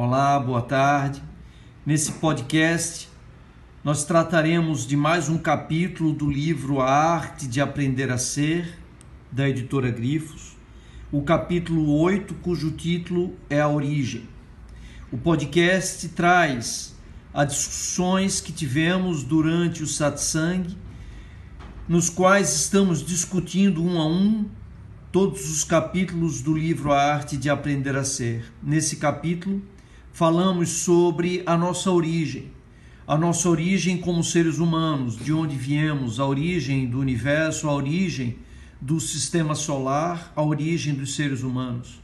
Olá, boa tarde. Nesse podcast, nós trataremos de mais um capítulo do livro A Arte de Aprender a Ser, da editora Grifos, o capítulo 8, cujo título é A Origem. O podcast traz as discussões que tivemos durante o satsang, nos quais estamos discutindo um a um todos os capítulos do livro A Arte de Aprender a Ser. Nesse capítulo, falamos sobre a nossa origem, a nossa origem como seres humanos, de onde viemos, a origem do universo, a origem do sistema solar, a origem dos seres humanos.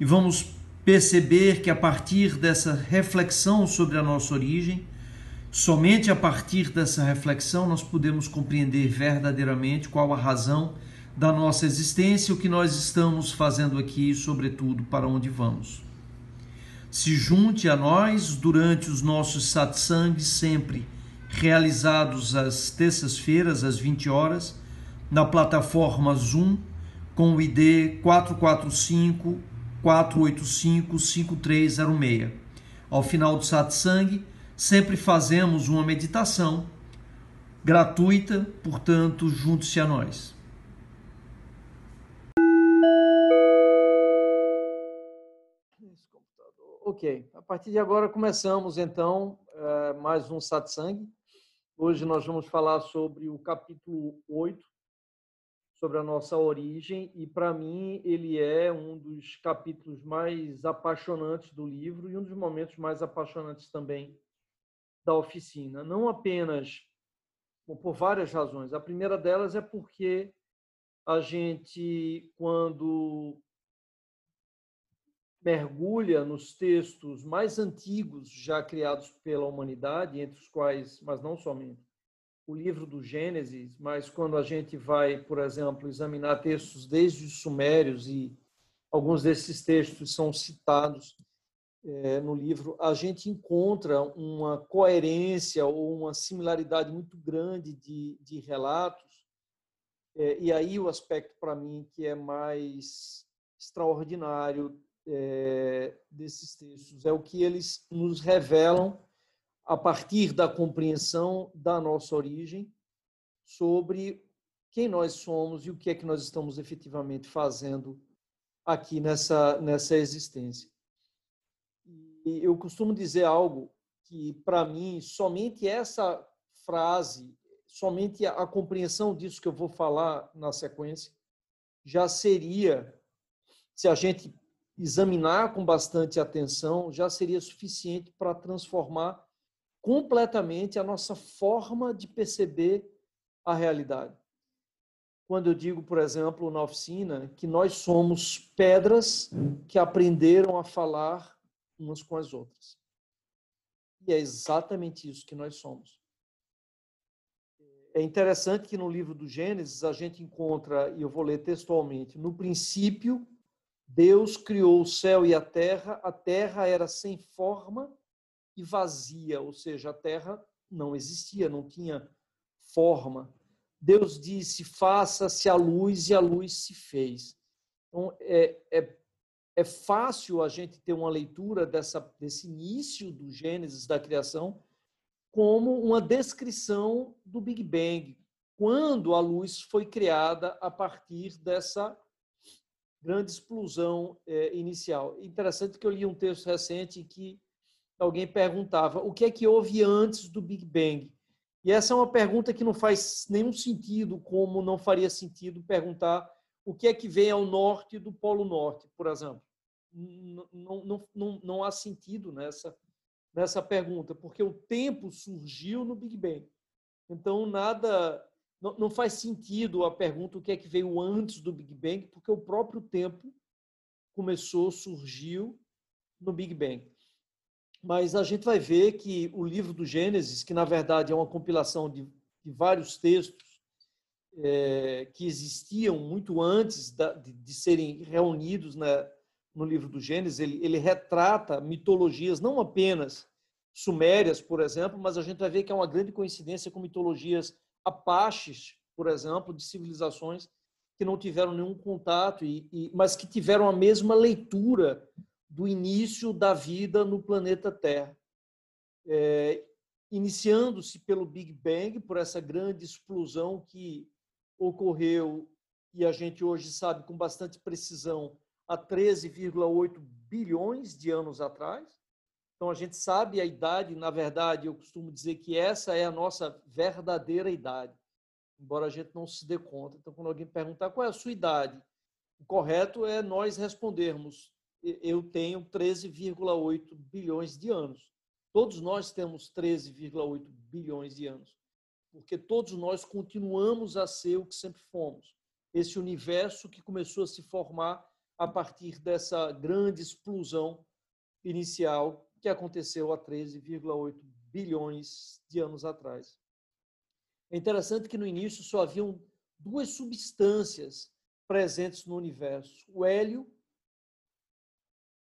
E vamos perceber que a partir dessa reflexão sobre a nossa origem, somente a partir dessa reflexão nós podemos compreender verdadeiramente qual a razão da nossa existência, o que nós estamos fazendo aqui e, sobretudo, para onde vamos. Se junte a nós durante os nossos satsangs, sempre realizados às terças-feiras, às 20 horas, na plataforma Zoom, com o ID 445 485 5306. Ao final do satsang, sempre fazemos uma meditação gratuita, portanto, junte-se a nós. Ok, a partir de agora começamos então eh, mais um satsang. Hoje nós vamos falar sobre o capítulo 8, sobre a nossa origem, e para mim ele é um dos capítulos mais apaixonantes do livro e um dos momentos mais apaixonantes também da oficina. Não apenas por várias razões. A primeira delas é porque a gente, quando mergulha nos textos mais antigos já criados pela humanidade, entre os quais, mas não somente, o livro do Gênesis, mas quando a gente vai, por exemplo, examinar textos desde os Sumérios e alguns desses textos são citados é, no livro, a gente encontra uma coerência ou uma similaridade muito grande de, de relatos. É, e aí o aspecto para mim que é mais extraordinário é, desses textos, é o que eles nos revelam a partir da compreensão da nossa origem sobre quem nós somos e o que é que nós estamos efetivamente fazendo aqui nessa, nessa existência. E eu costumo dizer algo que, para mim, somente essa frase, somente a compreensão disso que eu vou falar na sequência, já seria, se a gente examinar com bastante atenção já seria suficiente para transformar completamente a nossa forma de perceber a realidade. Quando eu digo, por exemplo, na oficina, que nós somos pedras que aprenderam a falar umas com as outras. E é exatamente isso que nós somos. É interessante que no livro do Gênesis a gente encontra, e eu vou ler textualmente, no princípio Deus criou o céu e a terra, a terra era sem forma e vazia, ou seja, a terra não existia, não tinha forma. Deus disse: faça-se a luz, e a luz se fez. Então, é, é, é fácil a gente ter uma leitura dessa, desse início do Gênesis, da criação, como uma descrição do Big Bang, quando a luz foi criada a partir dessa grande explosão é, inicial. Interessante que eu li um texto recente em que alguém perguntava o que é que houve antes do Big Bang. E essa é uma pergunta que não faz nenhum sentido, como não faria sentido perguntar o que é que vem ao norte do Polo Norte, por exemplo. Não, não, não, não há sentido nessa, nessa pergunta, porque o tempo surgiu no Big Bang. Então, nada não, não faz sentido a pergunta o que é que veio antes do Big Bang, porque o próprio tempo começou, surgiu no Big Bang. Mas a gente vai ver que o livro do Gênesis, que na verdade é uma compilação de, de vários textos é, que existiam muito antes da, de, de, serem reunidos na, no livro do Gênesis, ele, ele retrata mitologias não apenas sumérias, por exemplo, mas a gente vai ver que é uma grande coincidência com mitologias apaches, por exemplo, de civilizações que não tiveram nenhum contato, e, e, mas que tiveram a mesma leitura do início da vida no planeta Terra. É, Iniciando-se pelo Big Bang, por essa grande explosão que ocorreu, e a gente hoje sabe com bastante precisão, há 13,8 bilhões de anos atrás. Então a gente sabe a idade, na verdade, eu costumo dizer que essa é a nossa verdadeira idade, embora a gente não se dê conta. Então, quando alguém perguntar qual é a sua idade, o correto é nós respondermos: eu tenho 13,8 bilhões de anos. Todos nós temos 13,8 bilhões de anos, porque todos nós continuamos a ser o que sempre fomos. Esse universo que começou a se formar a partir dessa grande explosão inicial que aconteceu há 13,8 bilhões de anos atrás. É interessante que no início só haviam duas substâncias presentes no universo: o hélio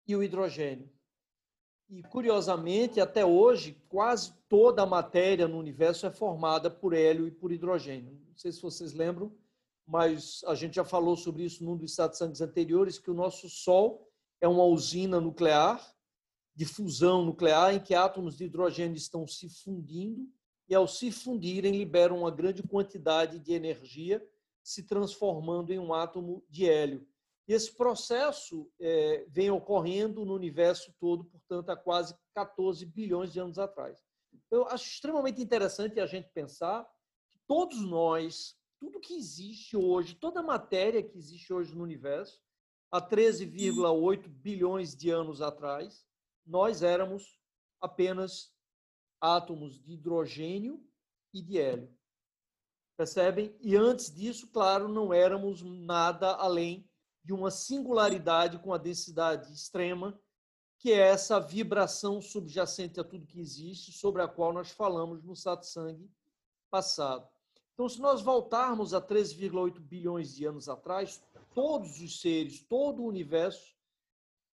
e o hidrogênio. E, curiosamente, até hoje, quase toda a matéria no universo é formada por hélio e por hidrogênio. Não sei se vocês lembram, mas a gente já falou sobre isso num dos satsangs anteriores, que o nosso Sol é uma usina nuclear, de fusão nuclear, em que átomos de hidrogênio estão se fundindo, e ao se fundirem, liberam uma grande quantidade de energia, se transformando em um átomo de hélio. Esse processo é, vem ocorrendo no universo todo, portanto, há quase 14 bilhões de anos atrás. Eu acho extremamente interessante a gente pensar que todos nós, tudo que existe hoje, toda a matéria que existe hoje no universo, há 13,8 bilhões de anos atrás, nós éramos apenas átomos de hidrogênio e de hélio. Percebem? E antes disso, claro, não éramos nada além de uma singularidade com a densidade extrema, que é essa vibração subjacente a tudo que existe, sobre a qual nós falamos no satsang passado. Então, se nós voltarmos a 3,8 bilhões de anos atrás, todos os seres, todo o universo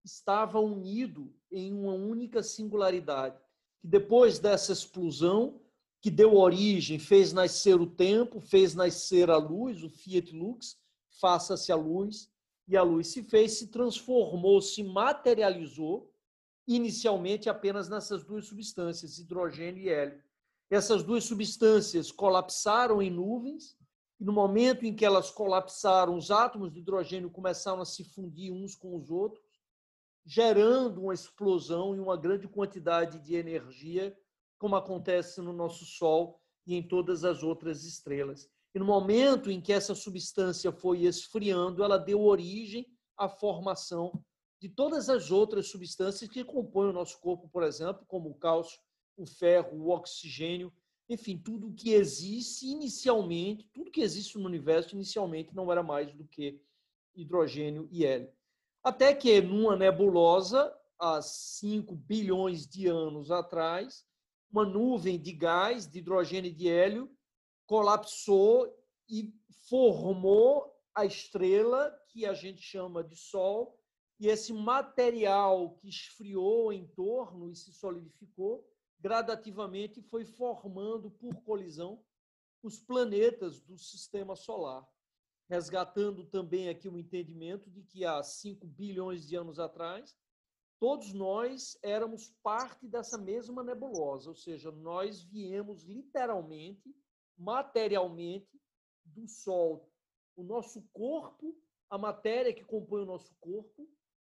estava unido em uma única singularidade, que depois dessa explosão, que deu origem, fez nascer o tempo, fez nascer a luz, o Fiat Lux, faça-se a luz, e a luz se fez, se transformou, se materializou, inicialmente apenas nessas duas substâncias, hidrogênio e hélio. Essas duas substâncias colapsaram em nuvens, e no momento em que elas colapsaram, os átomos de hidrogênio começaram a se fundir uns com os outros, gerando uma explosão e uma grande quantidade de energia, como acontece no nosso Sol e em todas as outras estrelas. E no momento em que essa substância foi esfriando, ela deu origem à formação de todas as outras substâncias que compõem o nosso corpo, por exemplo, como o cálcio, o ferro, o oxigênio, enfim, tudo que existe inicialmente, tudo que existe no universo inicialmente não era mais do que hidrogênio e hélio. Até que numa nebulosa, há 5 bilhões de anos atrás, uma nuvem de gás, de hidrogênio e de hélio, colapsou e formou a estrela que a gente chama de Sol, e esse material que esfriou em torno e se solidificou, gradativamente foi formando por colisão os planetas do sistema solar, resgatando também aqui o entendimento de que há 5 bilhões de anos atrás, todos nós éramos parte dessa mesma nebulosa, ou seja, nós viemos literalmente materialmente do Sol. O nosso corpo, a matéria que compõe o nosso corpo,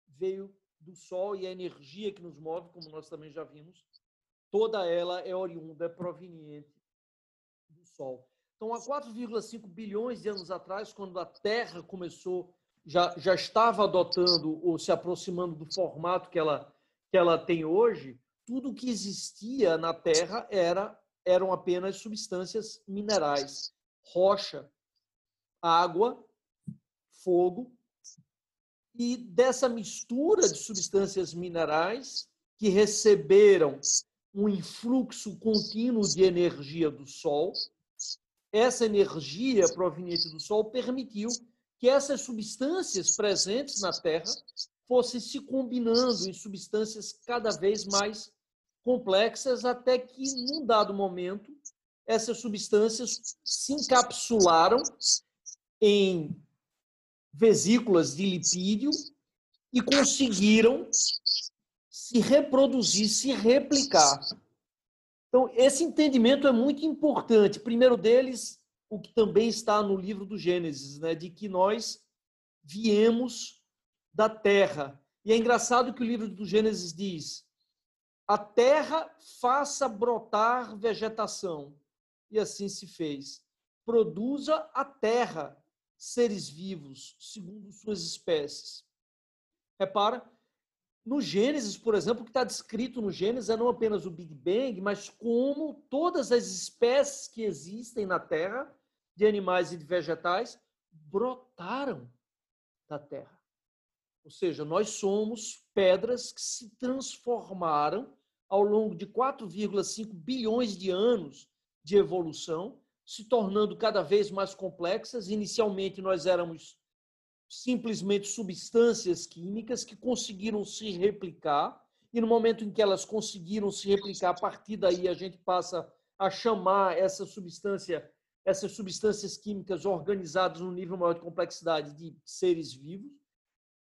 veio do Sol e a energia que nos move, como nós também já vimos, toda ela é oriunda, é proveniente do Sol. Então, há 4,5 bilhões de anos atrás, quando a Terra começou, já, já estava adotando ou se aproximando do formato que ela, que ela tem hoje, tudo que existia na Terra era eram apenas substâncias minerais, rocha, água, fogo, e dessa mistura de substâncias minerais que receberam um influxo contínuo de energia do Sol, essa energia proveniente do Sol permitiu que essas substâncias presentes na Terra fossem se combinando em substâncias cada vez mais complexas até que, num dado momento, essas substâncias se encapsularam em vesículas de lipídio e conseguiram se reproduzir, se replicar. Então, esse entendimento é muito importante. Primeiro deles, o que também está no livro do Gênesis, né, de que nós viemos da terra. E é engraçado que o livro do Gênesis diz: a terra faça brotar vegetação. E assim se fez. Produza a terra seres vivos, segundo suas espécies. Repara, no Gênesis, por exemplo, o que está descrito no Gênesis é não apenas o Big Bang, mas como todas as espécies que existem na Terra, de animais e de vegetais, brotaram da Terra. Ou seja, nós somos pedras que se transformaram ao longo de 4,5 bilhões de anos de evolução, se tornando cada vez mais complexas. Inicialmente, nós éramos simplesmente substâncias químicas que conseguiram se replicar, e no momento em que elas conseguiram se replicar, a partir daí a gente passa a chamar essa substância, essas substâncias químicas organizadas no nível maior de complexidade de seres vivos.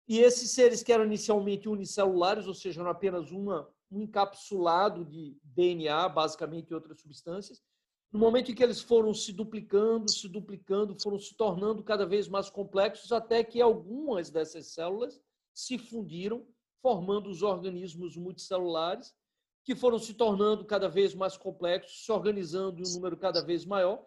E esses seres que eram inicialmente unicelulares, ou seja, eram apenas uma, um encapsulado de DNA, basicamente, e outras substâncias, no momento em que eles foram se duplicando, se duplicando, foram se tornando cada vez mais complexos, até que algumas dessas células se fundiram, formando os organismos multicelulares, que foram se tornando cada vez mais complexos, se organizando em um número cada vez maior,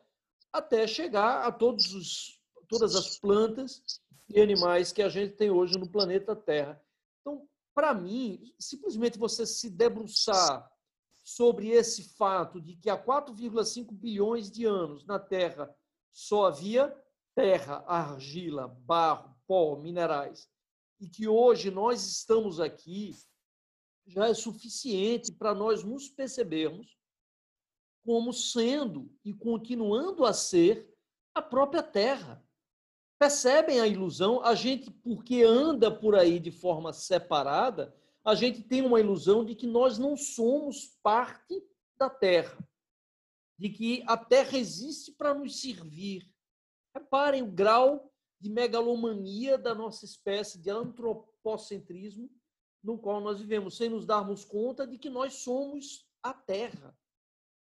até chegar a todos os, todas as plantas e animais que a gente tem hoje no planeta Terra. Então, para mim, simplesmente você se debruçar sobre esse fato de que há 4,5 bilhões de anos na Terra só havia terra, argila, barro, pó, minerais, e que hoje nós estamos aqui, já é suficiente para nós nos percebermos como sendo e continuando a ser a própria Terra. Percebem a ilusão? A gente, porque anda por aí de forma separada, a gente tem uma ilusão de que nós não somos parte da Terra, de que a Terra existe para nos servir. Reparem o grau de megalomania da nossa espécie, de antropocentrismo no qual nós vivemos, sem nos darmos conta de que nós somos a Terra.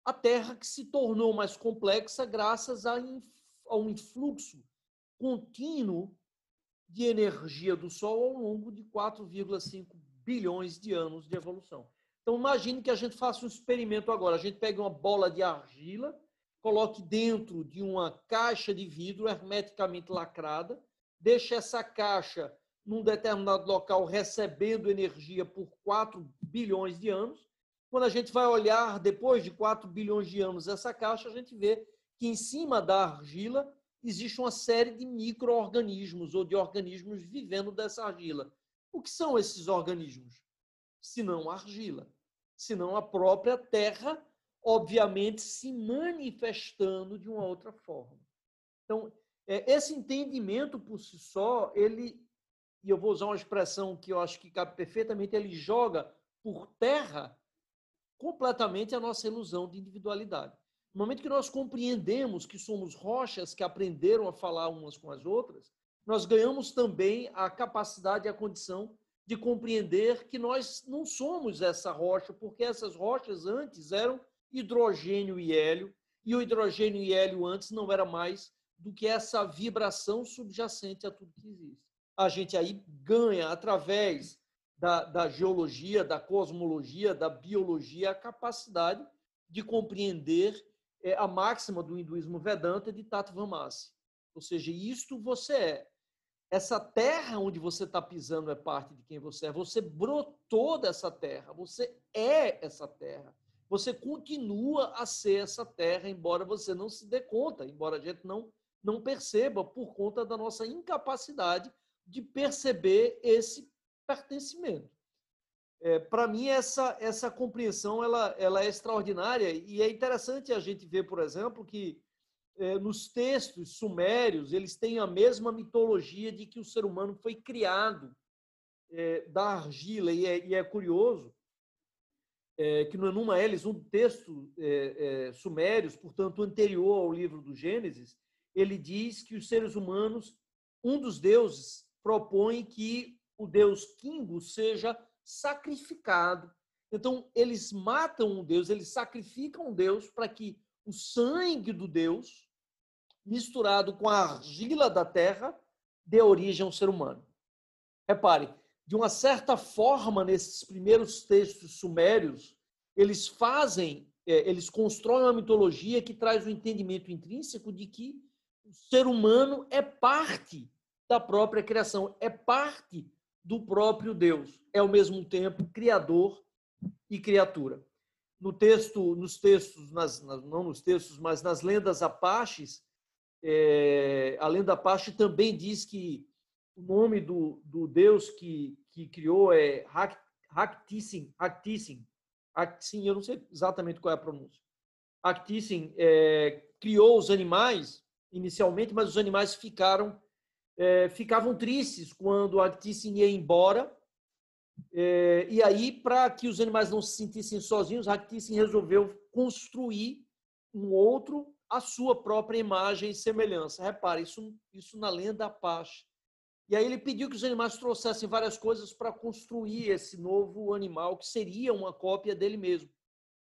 A Terra que se tornou mais complexa graças a, um influxo contínuo de energia do Sol ao longo de 4,5 bilhões de anos de evolução. Então, imagine que a gente faça um experimento agora. A gente pega uma bola de argila, coloque dentro de uma caixa de vidro hermeticamente lacrada, deixe essa caixa num determinado local recebendo energia por 4 bilhões de anos. Quando a gente vai olhar depois de 4 bilhões de anos essa caixa, a gente vê que em cima da argila existe uma série de micro-organismos ou de organismos vivendo dessa argila. O que são esses organismos? Se não argila, senão a própria terra, obviamente, se manifestando de uma outra forma. Então, é, esse entendimento por si só, ele, e eu vou usar uma expressão que eu acho que cabe perfeitamente, ele joga por terra completamente a nossa ilusão de individualidade. No momento que nós compreendemos que somos rochas que aprenderam a falar umas com as outras, nós ganhamos também a capacidade e a condição de compreender que nós não somos essa rocha, porque essas rochas antes eram hidrogênio e hélio, e o hidrogênio e hélio antes não era mais do que essa vibração subjacente a tudo que existe. A gente aí ganha, através da, da geologia, da cosmologia, da biologia, a capacidade de compreender é, a máxima do hinduísmo Vedanta de Tattvamasi. Ou seja, isto você é. Essa terra onde você está pisando é parte de quem você é. Você brotou dessa terra. Você é essa terra. Você continua a ser essa terra, embora você não se dê conta, embora a gente não, não perceba, por conta da nossa incapacidade de perceber esse pertencimento. É, Para mim, essa, essa compreensão ela, ela é extraordinária e é interessante a gente ver, por exemplo, que nos textos sumérios, eles têm a mesma mitologia de que o ser humano foi criado é, da argila. E é, e é curioso é, que no Enuma Elis, um texto sumérios, portanto anterior ao livro do Gênesis, ele diz que os seres humanos, um dos deuses propõe que o deus Kingo seja sacrificado. Então, eles matam um deus, eles sacrificam um deus para que o sangue do deus, misturado com a argila da terra, dê origem ao ser humano. Repare, de uma certa forma, nesses primeiros textos sumérios, eles fazem, é, eles constroem uma mitologia que traz o entendimento intrínseco de que o ser humano é parte da própria criação, é parte do próprio Deus, é ao mesmo tempo criador e criatura. No texto, nos textos, nas, não nos textos, mas nas lendas apaches, é, a lenda apache também diz que o nome do, do Deus que, que criou é Haktissin, Haktissin, Haktissin, eu não sei exatamente qual é a pronúncia. Haktissin é, criou os animais inicialmente, mas os animais ficaram é, ficavam tristes quando Haktissin ia embora. É, e aí, para que os animais não se sentissem sozinhos, Haktissin resolveu construir um outro à sua própria imagem e semelhança. Repare, isso, isso na lenda Apache. E aí ele pediu que os animais trouxessem várias coisas para construir esse novo animal, que seria uma cópia dele mesmo.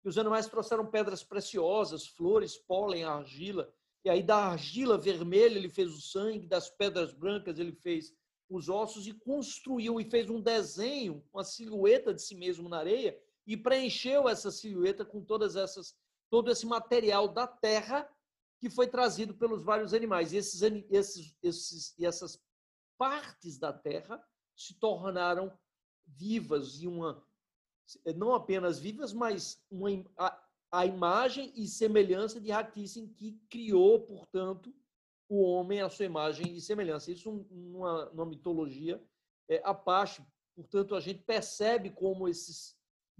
E os animais trouxeram pedras preciosas, flores, pólen, argila. E aí da argila vermelha ele fez o sangue, das pedras brancas ele fez os ossos e construiu e fez um desenho, uma silhueta de si mesmo na areia e preencheu essa silhueta com todas essas todo esse material da terra que foi trazido pelos vários animais. E esses, esses, esses, e essas partes da terra se tornaram vivas e uma não apenas vivas, mas uma, a, a imagem e semelhança de Haktissin que criou, portanto, o homem à sua imagem e semelhança. Isso numa, numa mitologia é, Apache. Portanto, a gente percebe como esses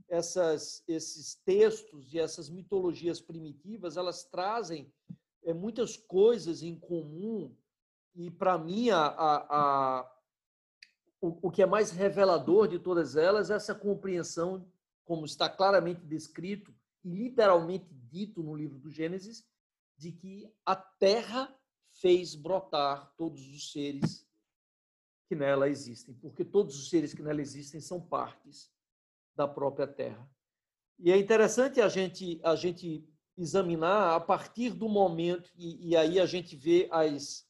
essas, esses textos e essas mitologias primitivas, elas trazem é, muitas coisas em comum e, para mim, a, a, a o, o que é mais revelador de todas elas é essa compreensão, como está claramente descrito e literalmente dito no livro do Gênesis, de que a terra fez brotar todos os seres que nela existem, porque todos os seres que nela existem são partes da própria terra. E é interessante a gente, a gente examinar a partir do momento, e, e aí a gente vê as,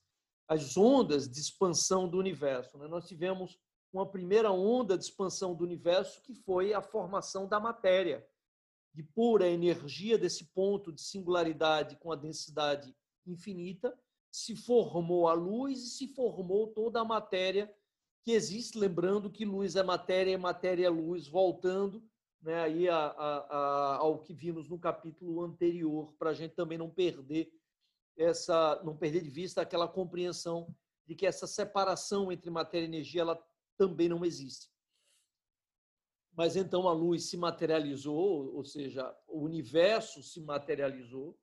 as ondas de expansão do universo. Né? Nós tivemos uma primeira onda de expansão do universo, que foi a formação da matéria, de pura energia desse ponto de singularidade com a densidade infinita, se formou a luz e se formou toda a matéria que existe, lembrando que luz é matéria e matéria é luz, voltando né, aí a, a, a, ao que vimos no capítulo anterior, para a gente também não perder essa, não perder de vista aquela compreensão de que essa separação entre matéria e energia ela também não existe. Mas então a luz se materializou, ou seja, o universo se materializou,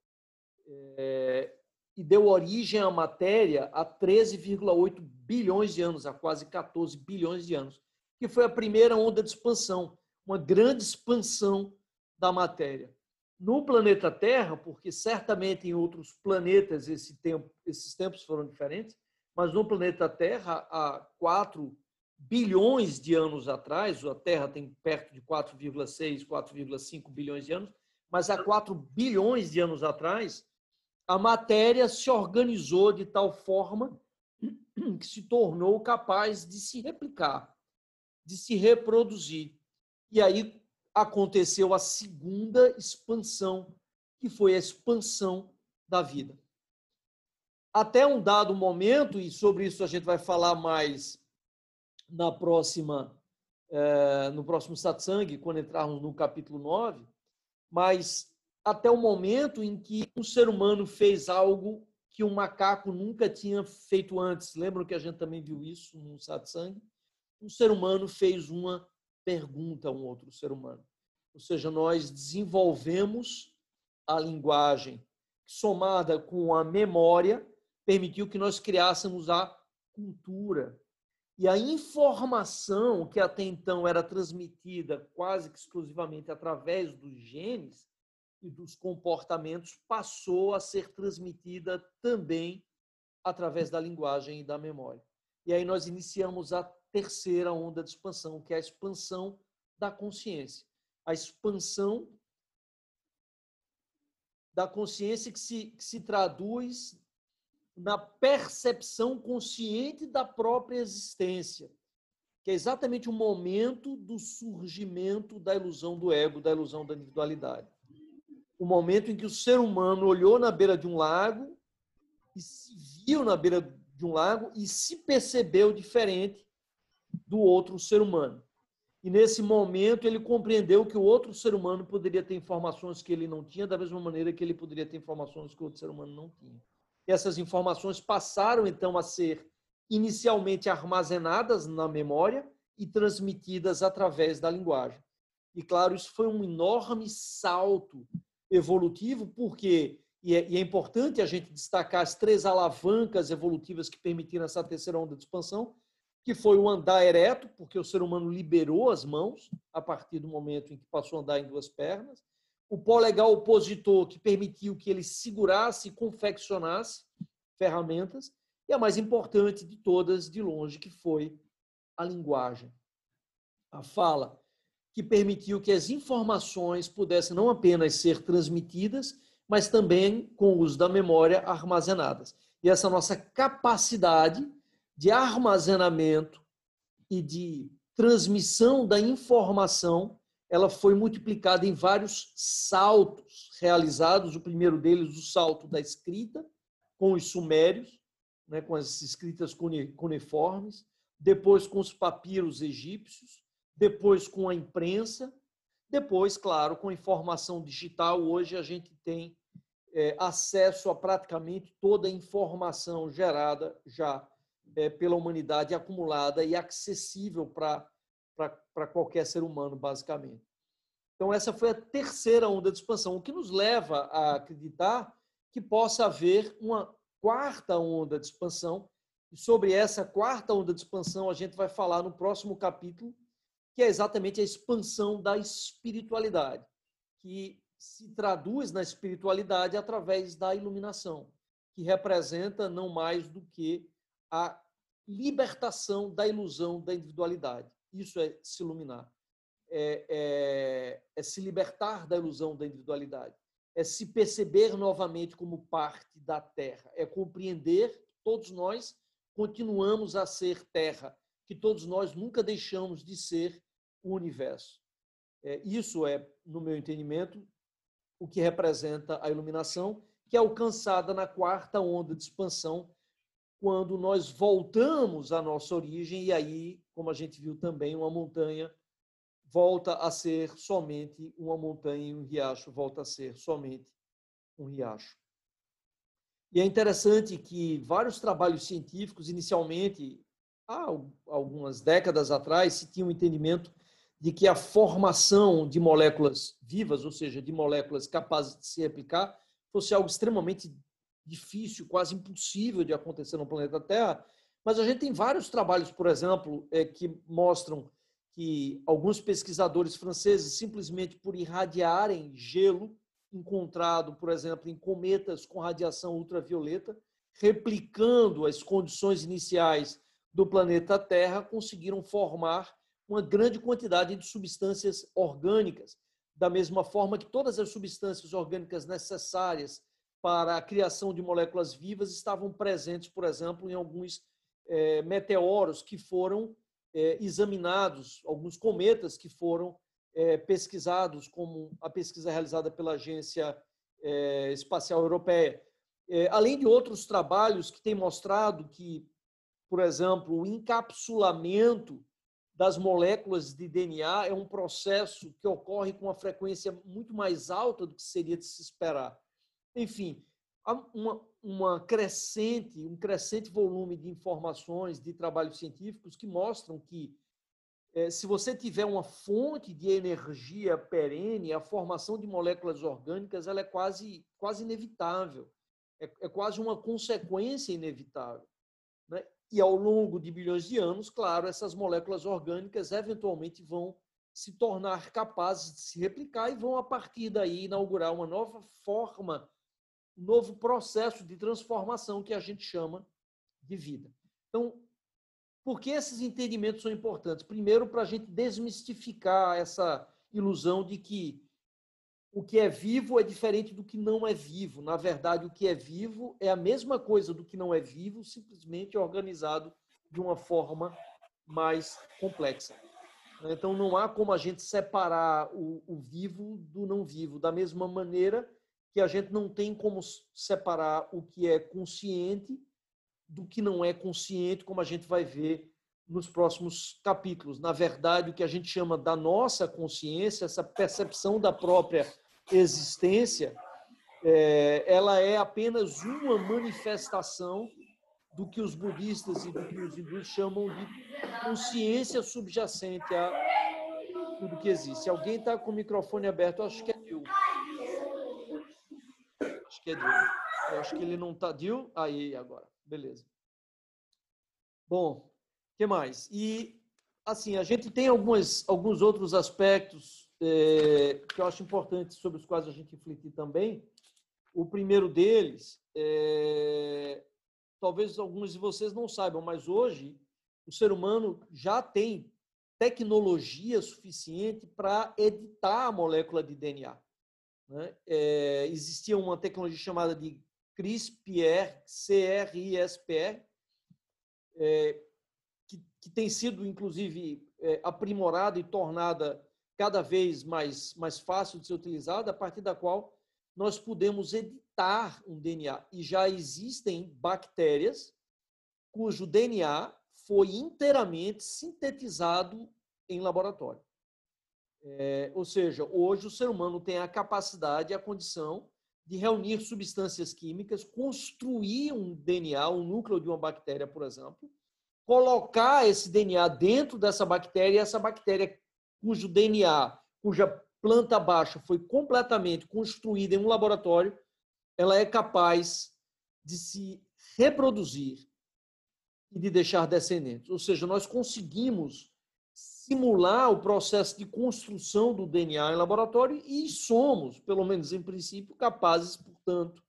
é, e deu origem à matéria há 13,8 bilhões de anos, há quase 14 bilhões de anos, que foi a primeira onda de expansão, uma grande expansão da matéria. No planeta Terra, porque certamente em outros planetas esse tempo, esses tempos foram diferentes, mas no planeta Terra, há 4 bilhões de anos atrás, a Terra tem perto de 4,6, 4,5 bilhões de anos, mas há 4 bilhões de anos atrás, a matéria se organizou de tal forma que se tornou capaz de se replicar, de se reproduzir. E aí aconteceu a segunda expansão, que foi a expansão da vida. Até um dado momento, e sobre isso a gente vai falar mais na próxima, eh, no próximo satsang, quando entrarmos no capítulo 9, mas até o momento em que um ser humano fez algo que um macaco nunca tinha feito antes. Lembram que a gente também viu isso no satsang? Um ser humano fez uma pergunta a um outro ser humano. Ou seja, nós desenvolvemos a linguagem somada com a memória permitiu que nós criássemos a cultura. E a informação que até então era transmitida quase que exclusivamente através dos genes e dos comportamentos passou a ser transmitida também através da linguagem e da memória. E aí nós iniciamos a terceira onda de expansão, que é a expansão da consciência. A expansão da consciência que se, que se traduz na percepção consciente da própria existência, que é exatamente o momento do surgimento da ilusão do ego, da ilusão da individualidade. O momento em que o ser humano olhou na beira de um lago e se viu na beira de um lago e se percebeu diferente do outro ser humano. E nesse momento ele compreendeu que o outro ser humano poderia ter informações que ele não tinha, da mesma maneira que ele poderia ter informações que o outro ser humano não tinha. E essas informações passaram então a ser inicialmente armazenadas na memória e transmitidas através da linguagem. E claro, isso foi um enorme salto evolutivo, porque é, e é importante a gente destacar as três alavancas evolutivas que permitiram essa terceira onda de expansão, que foi o andar ereto, porque o ser humano liberou as mãos a partir do momento em que passou a andar em duas pernas. O polegar opositor, que permitiu que ele segurasse e confeccionasse ferramentas. E a mais importante de todas, de longe, que foi a linguagem, a fala, que permitiu que as informações pudessem não apenas ser transmitidas, mas também, com o uso da memória, armazenadas. E essa nossa capacidade de armazenamento e de transmissão da informação, ela foi multiplicada em vários saltos realizados. O primeiro deles, o salto da escrita, com os sumérios, né, com as escritas cuneiformes, depois com os papiros egípcios, depois com a imprensa, depois, claro, com a informação digital. Hoje a gente tem é, acesso a praticamente toda a informação gerada já é, pela humanidade acumulada e acessível para qualquer ser humano, basicamente. Então, essa foi a terceira onda de expansão, o que nos leva a acreditar que possa haver uma quarta onda de expansão. E sobre essa quarta onda de expansão, a gente vai falar no próximo capítulo, que é exatamente a expansão da espiritualidade, que se traduz na espiritualidade através da iluminação, que representa não mais do que a libertação da ilusão da individualidade. Isso é se iluminar. É, é, é, se libertar da ilusão da individualidade. É se perceber novamente como parte da Terra. É compreender que todos nós continuamos a ser Terra, que todos nós nunca deixamos de ser o universo. É, isso é, no meu entendimento, o que representa a iluminação, que é alcançada na quarta onda de expansão, quando nós voltamos à nossa origem, e aí, como a gente viu também, uma montanha volta a ser somente uma montanha e um riacho volta a ser somente um riacho. E é interessante que vários trabalhos científicos, inicialmente, há algumas décadas atrás, se tinha um entendimento de que a formação de moléculas vivas, ou seja, de moléculas capazes de se replicar, fosse algo extremamente difícil, quase impossível de acontecer no planeta Terra. Mas a gente tem vários trabalhos, por exemplo, é, que mostram que alguns pesquisadores franceses, simplesmente por irradiarem gelo encontrado, por exemplo, em cometas com radiação ultravioleta, replicando as condições iniciais do planeta Terra, conseguiram formar uma grande quantidade de substâncias orgânicas, da mesma forma que todas as substâncias orgânicas necessárias para a criação de moléculas vivas estavam presentes, por exemplo, em alguns é, meteoros que foram é, examinados, alguns cometas que foram é, pesquisados, como a pesquisa realizada pela Agência Espacial Europeia. além de outros trabalhos que têm mostrado que, por exemplo, o encapsulamento das moléculas de DNA é um processo que ocorre com uma frequência muito mais alta do que seria de se esperar. Enfim, há uma, uma crescente, um crescente volume de informações, de trabalhos científicos que mostram que é, se você tiver uma fonte de energia perene, a formação de moléculas orgânicas ela é quase, quase inevitável. É, é quase uma consequência inevitável. Né? E ao longo de bilhões de anos, claro, essas moléculas orgânicas eventualmente vão se tornar capazes de se replicar e vão, a partir daí, inaugurar uma nova forma um novo processo de transformação que a gente chama de vida. Então, por que esses entendimentos são importantes? Primeiro, para a gente desmistificar essa ilusão de que o que é vivo é diferente do que não é vivo. Na verdade, o que é vivo é a mesma coisa do que não é vivo, simplesmente organizado de uma forma mais complexa. Então, não há como a gente separar o, o vivo do não vivo, da mesma maneira que a gente não tem como separar o que é consciente do que não é consciente, como a gente vai ver nos próximos capítulos. Na verdade, o que a gente chama da nossa consciência, essa percepção da própria existência, é, ela é apenas uma manifestação do que os budistas e do que os hindus chamam de consciência subjacente a tudo que existe. Alguém está com o microfone aberto, acho que é Dil. Acho que é Dil. Eu acho que ele não está. Dil? Aí, agora. Beleza. Bom, que mais? E, assim, a gente tem algumas, alguns outros aspectos é, que eu acho importantes sobre os quais a gente refletir também. O primeiro deles, é, talvez alguns de vocês não saibam, mas hoje o ser humano já tem tecnologia suficiente para editar a molécula de DNA. Né? É, existia uma tecnologia chamada de CRISPR, CRISPR, é, que, tem sido, inclusive, é, aprimorada e tornada cada vez mais, mais fácil de ser utilizada, a partir da qual nós podemos editar um DNA. E já existem bactérias cujo DNA foi inteiramente sintetizado em laboratório. É, ou seja, hoje o ser humano tem a capacidade e a condição de reunir substâncias químicas, construir um DNA, um núcleo de uma bactéria, por exemplo, colocar esse DNA dentro dessa bactéria e essa bactéria cujo DNA, cuja planta baixa foi completamente construída em um laboratório, ela é capaz de se reproduzir e de deixar descendentes. Ou seja, nós conseguimos simular o processo de construção do DNA em laboratório e somos, pelo menos em princípio, capazes, portanto,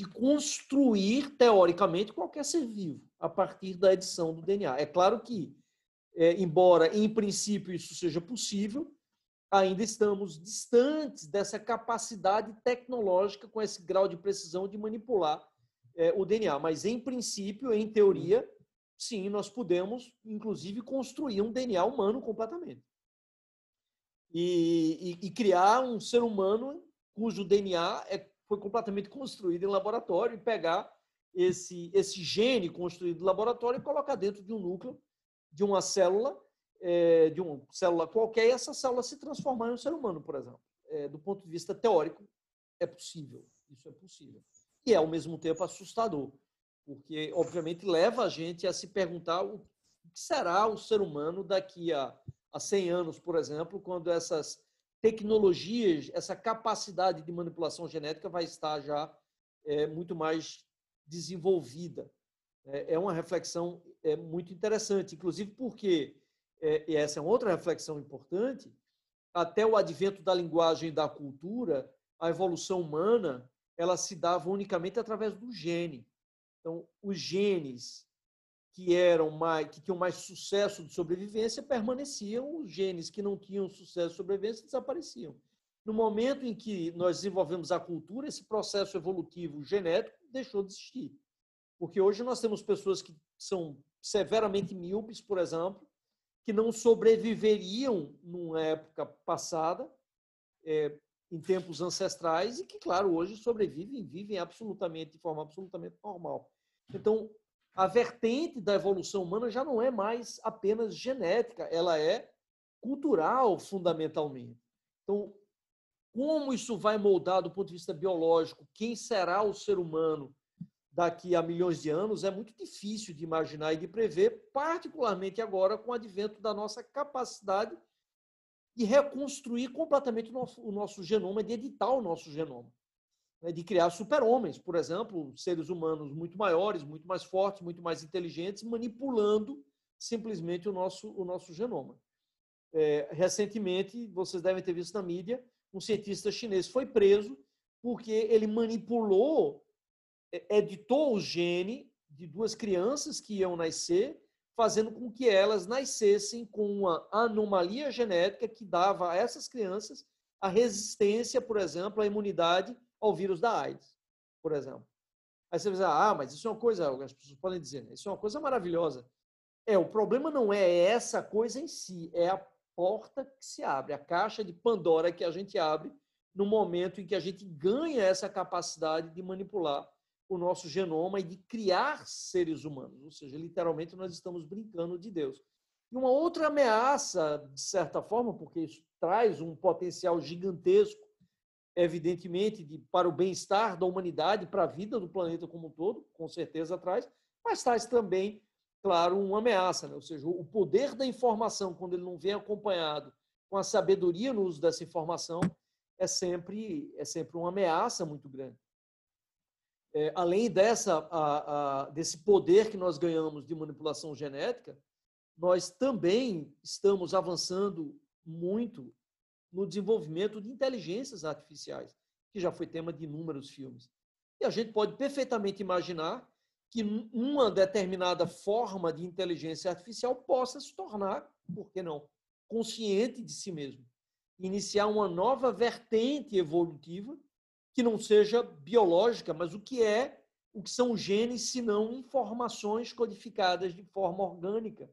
de construir, teoricamente, qualquer ser vivo a partir da edição do DNA. É claro que, é, embora em princípio isso seja possível, ainda estamos distantes dessa capacidade tecnológica com esse grau de precisão de manipular é, o DNA. Mas, em princípio, em teoria, sim, nós podemos, inclusive, construir um DNA humano completamente. E, e, e criar um ser humano cujo DNA é foi completamente construído em laboratório e pegar esse, esse gene construído em laboratório e colocar dentro de um núcleo de uma célula, é, de uma célula qualquer, e essa célula se transformar em um ser humano, por exemplo. É, do ponto de vista teórico, é possível. Isso é possível. E é, ao mesmo tempo, assustador, porque, obviamente, leva a gente a se perguntar o que será o ser humano daqui a, a 100 anos, por exemplo, quando essas tecnologias, essa capacidade de manipulação genética vai estar já é, muito mais desenvolvida. É, é uma reflexão é, muito interessante, inclusive porque, é, e essa é outra reflexão importante, até o advento da linguagem e da cultura, a evolução humana ela se dava unicamente através do gene. Então, os genes que eram mais que tinham mais sucesso de sobrevivência permaneciam, os genes que não tinham sucesso de sobrevivência desapareciam. No momento em que nós desenvolvemos a cultura, esse processo evolutivo genético deixou de existir. Porque hoje nós temos pessoas que são severamente míopes, por exemplo, que não sobreviveriam numa época passada, é, em tempos ancestrais, e que, claro, hoje sobrevivem, vivem absolutamente, de forma absolutamente normal. Então, a vertente da evolução humana já não é mais apenas genética, ela é cultural, fundamentalmente. Então, como isso vai moldar do ponto de vista biológico, quem será o ser humano daqui a milhões de anos, é muito difícil de imaginar e de prever, particularmente agora com o advento da nossa capacidade de reconstruir completamente o nosso, o nosso genoma, de editar o nosso genoma né, de criar super-homens, por exemplo, seres humanos muito maiores, muito mais fortes, muito mais inteligentes, manipulando simplesmente o nosso, o nosso genoma. É, recentemente, vocês devem ter visto na mídia, um cientista chinês foi preso porque ele manipulou, é, editou o gene de duas crianças que iam nascer fazendo com que elas nascessem com uma anomalia genética que dava a essas crianças a resistência, por exemplo, a imunidade ao vírus da AIDS, por exemplo. Aí você vai dizer, ah, mas isso é uma coisa, as pessoas podem dizer, né? isso é uma coisa maravilhosa. É, o problema não é essa coisa em si, é a porta que se abre, a caixa de Pandora que a gente abre no momento em que a gente ganha essa capacidade de manipular o nosso genoma e de criar seres humanos. Ou seja, literalmente nós estamos brincando de Deus. E uma outra ameaça, de certa forma, porque isso traz um potencial gigantesco, evidentemente, de, para o bem-estar da humanidade, para a vida do planeta como um todo, com certeza traz, mas traz também, claro, uma ameaça. Né? Ou seja, o poder da informação, quando ele não vem acompanhado com a sabedoria no uso dessa informação, é sempre, é sempre uma ameaça muito grande. É, além dessa, a, a, desse poder que nós ganhamos de manipulação genética, nós também estamos avançando muito no desenvolvimento de inteligências artificiais, que já foi tema de inúmeros filmes. E a gente pode perfeitamente imaginar que uma determinada forma de inteligência artificial possa se tornar, por que não, consciente de si mesmo. Iniciar uma nova vertente evolutiva que não seja biológica, mas o que é, o que são genes, se não informações codificadas de forma orgânica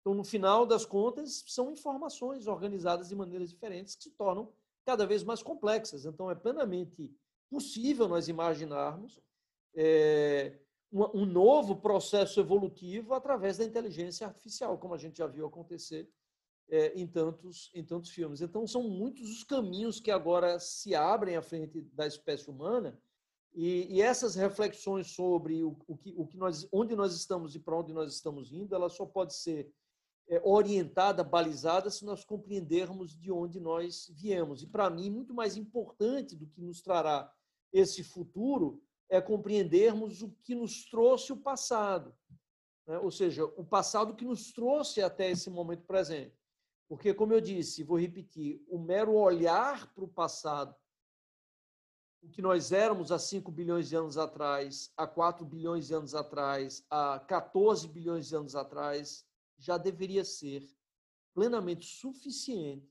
então, no final das contas, são informações organizadas de maneiras diferentes que se tornam cada vez mais complexas. Então, é plenamente possível nós imaginarmos é, um, um novo processo evolutivo através da inteligência artificial, como a gente já viu acontecer é, em, tantos, em tantos filmes. Então, são muitos os caminhos que agora se abrem à frente da espécie humana e, e essas reflexões sobre o, o, que, o que nós, onde nós estamos e para onde nós estamos indo, ela só pode ser orientada, balizada, se nós compreendermos de onde nós viemos. E para mim, muito mais importante do que nos trará esse futuro é compreendermos o que nos trouxe o passado. Né? Ou seja, o passado que nos trouxe até esse momento presente. Porque, como eu disse, vou repetir, o mero olhar para o passado, o que nós éramos há 5 bilhões de anos atrás, há 4 bilhões de anos atrás, há 14 bilhões de anos atrás, já deveria ser plenamente suficiente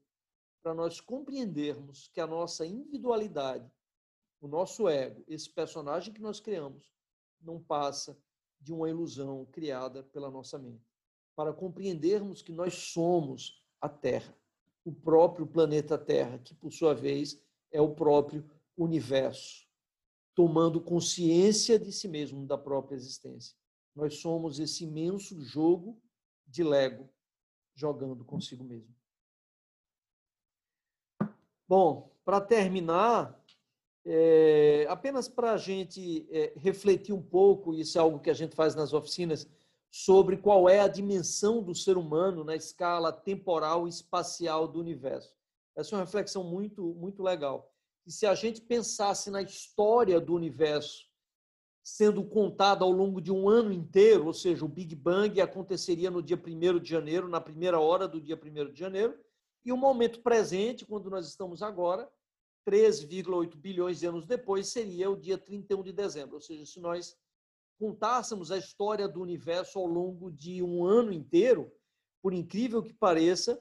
para nós compreendermos que a nossa individualidade, o nosso ego, esse personagem que nós criamos, não passa de uma ilusão criada pela nossa mente. Para compreendermos que nós somos a Terra, o próprio planeta Terra, que por sua vez é o próprio universo, tomando consciência de si mesmo, da própria existência. Nós somos esse imenso jogo de Lego jogando consigo mesmo. Bom, para terminar, é, apenas para a gente é, refletir um pouco, isso é algo que a gente faz nas oficinas, sobre qual é a dimensão do ser humano na escala temporal e espacial do universo. Essa é uma reflexão muito, muito legal. E se a gente pensasse na história do universo sendo contada ao longo de um ano inteiro, ou seja, o Big Bang aconteceria no dia 1 de janeiro, na primeira hora do dia 1 de janeiro, e o momento presente, quando nós estamos agora, 3,8 bilhões de anos depois, seria o dia 31 de dezembro. Ou seja, se nós contássemos a história do universo ao longo de um ano inteiro, por incrível que pareça,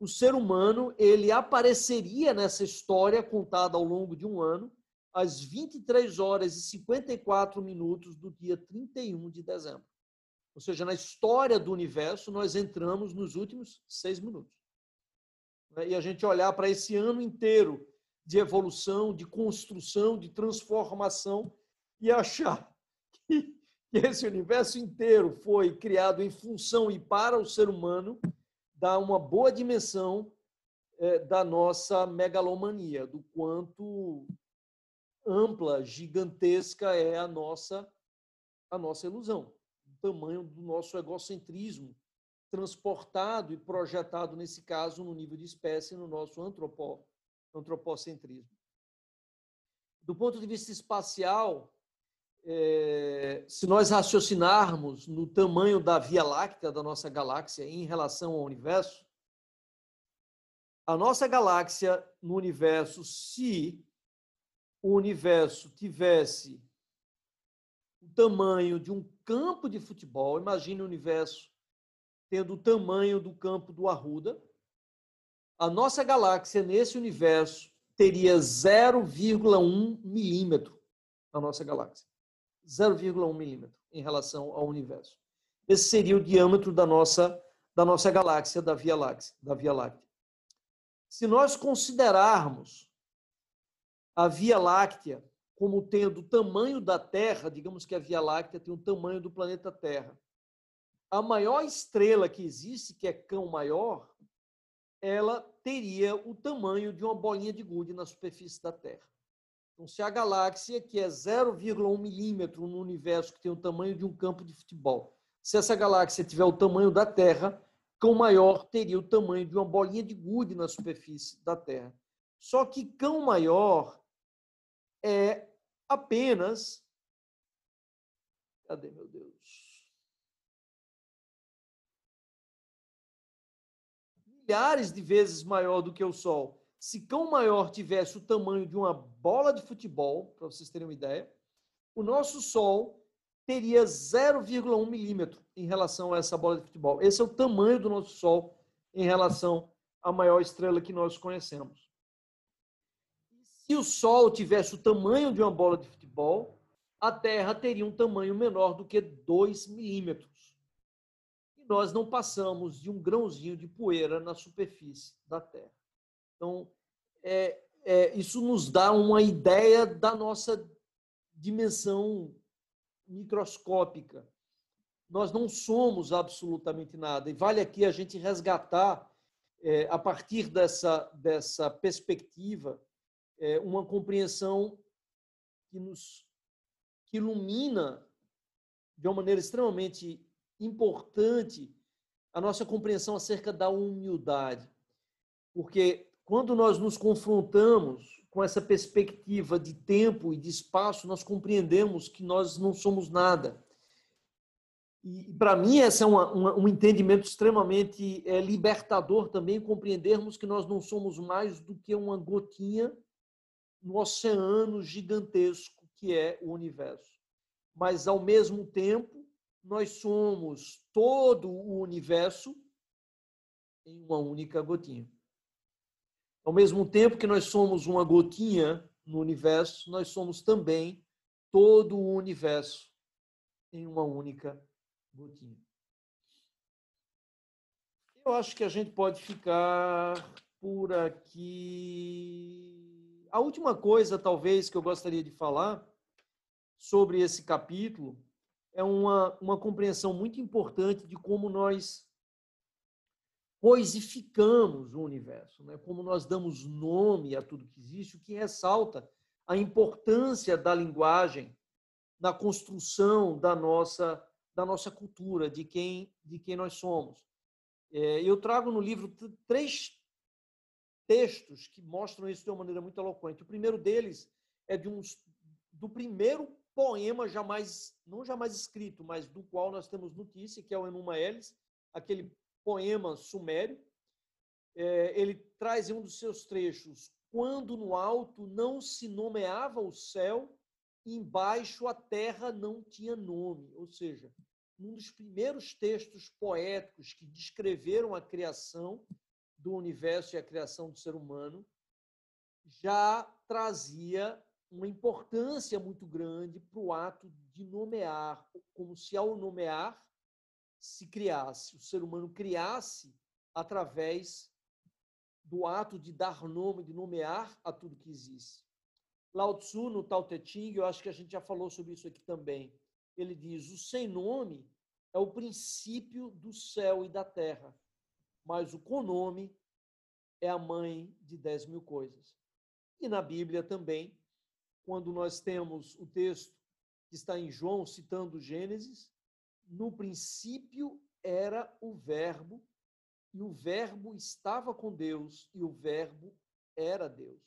o ser humano ele apareceria nessa história contada ao longo de um ano às 23 horas e 54 minutos do dia 31 de dezembro. Ou seja, na história do universo, nós entramos nos últimos seis minutos. E a gente olhar para esse ano inteiro de evolução, de construção, de transformação e achar que esse universo inteiro foi criado em função e para o ser humano, dá uma boa dimensão eh, da nossa megalomania, do quanto ampla, gigantesca é a nossa a nossa ilusão, o tamanho do nosso egocentrismo transportado e projetado nesse caso no nível de espécie no nosso antropó, antropocentrismo. Do ponto de vista espacial, é, se nós raciocinarmos no tamanho da Via Láctea da nossa galáxia em relação ao universo, a nossa galáxia no universo, se o universo tivesse o tamanho de um campo de futebol. Imagine o universo tendo o tamanho do campo do Arruda. A nossa galáxia nesse universo teria 0,1 milímetro a nossa galáxia. 0,1 milímetro em relação ao universo. Esse seria o diâmetro da nossa, da nossa galáxia, da Via Láctea. Da Via Láctea. Se nós considerarmos a Via Láctea como tendo o tamanho da Terra, digamos que a Via Láctea tem o tamanho do planeta Terra. A maior estrela que existe, que é Cão Maior, ela teria o tamanho de uma bolinha de gude na superfície da Terra. Então, se a galáxia, que é 0,1 milímetro no universo, que tem o tamanho de um campo de futebol, se essa galáxia tiver o tamanho da Terra, Cão Maior teria o tamanho de uma bolinha de gude na superfície da Terra. Só que Cão Maior é apenas. Cadê, meu Deus? Milhares de vezes maior do que o Sol. Se Cão Maior tivesse o tamanho de uma bola de futebol, para vocês terem uma ideia, o nosso Sol teria 0,1 milímetro em relação a essa bola de futebol. Esse é o tamanho do nosso Sol em relação à maior estrela que nós conhecemos. Se o Sol tivesse o tamanho de uma bola de futebol, a Terra teria um tamanho menor do que 2 milímetros. E nós não passamos de um grãozinho de poeira na superfície da Terra. Então, é, é, isso nos dá uma ideia da nossa dimensão microscópica. Nós não somos absolutamente nada. E vale aqui a gente resgatar, é, a partir dessa, dessa perspectiva, é, uma compreensão que nos que ilumina de uma maneira extremamente importante a nossa compreensão acerca da humildade. Porque quando nós nos confrontamos com essa perspectiva de tempo e de espaço, nós compreendemos que nós não somos nada. E, para mim, esse é uma, uma, um entendimento extremamente é, libertador também, compreendermos que nós não somos mais do que uma gotinha no oceano gigantesco que é o universo. Mas, ao mesmo tempo, nós somos todo o universo em uma única gotinha. Ao mesmo tempo que nós somos uma gotinha no universo, nós somos também todo o universo em uma única gotinha. Eu acho que a gente pode ficar por aqui a última coisa, talvez, que eu gostaria de falar sobre esse capítulo é uma, uma compreensão muito importante de como nós coisificamos o universo, né? como nós damos nome a tudo que existe, o que ressalta a importância da linguagem na construção da nossa da nossa cultura, de quem de quem nós somos. É, eu trago no livro três textos que mostram isso de uma maneira muito eloquente. O primeiro deles é de um, do primeiro poema jamais, não jamais escrito, mas do qual nós temos notícia, que é o Enuma Elis, aquele poema sumério. É, ele traz em um dos seus trechos: quando no alto não se nomeava o céu, embaixo a terra não tinha nome. Ou seja, um dos primeiros textos poéticos que descreveram a criação do universo e a criação do ser humano já trazia uma importância muito grande para o ato de nomear, como se ao nomear se criasse, o ser humano criasse através do ato de dar nome, de nomear a tudo que existe. Lao Tzu, no Tao Te Ching, eu acho que a gente já falou sobre isso aqui também. Ele diz: o sem nome é o princípio do céu e da terra mas o conome é a mãe de dez mil coisas. E na Bíblia também, quando nós temos o texto que está em João citando Gênesis, no princípio era o Verbo, e o Verbo estava com Deus, e o Verbo era Deus.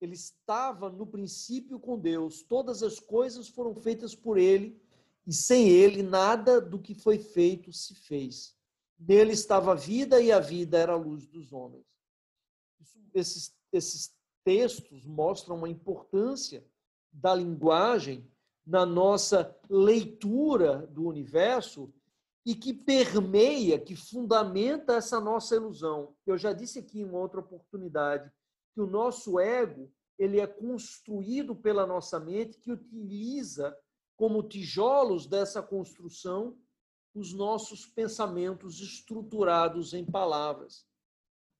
Ele estava no princípio com Deus, todas as coisas foram feitas por ele, e sem ele nada do que foi feito se fez. Nele estava a vida e a vida era a luz dos homens. esses, esses textos mostram a importância da linguagem na nossa leitura do universo e que permeia, que fundamenta essa nossa ilusão. Eu já disse aqui em uma outra oportunidade que o nosso ego ele é construído pela nossa mente, que utiliza como tijolos dessa construção os nossos pensamentos estruturados em palavras.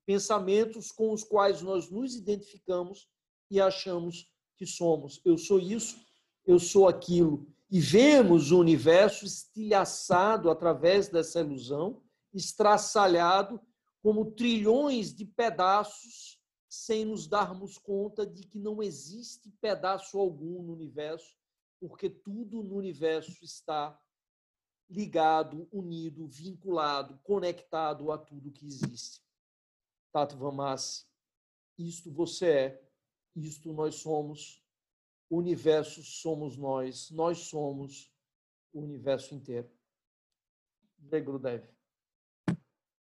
Pensamentos com os quais nós nos identificamos e achamos que somos. Eu sou isso, eu sou aquilo. E vemos o universo estilhaçado através dessa ilusão, estraçalhado como trilhões de pedaços, sem nos darmos conta de que não existe pedaço algum no universo, porque tudo no universo está ligado, unido, vinculado, conectado a tudo que existe. Tato Vamasi, isto você é, isto nós somos, o universo somos nós, nós somos o universo inteiro. Jai Gurudev.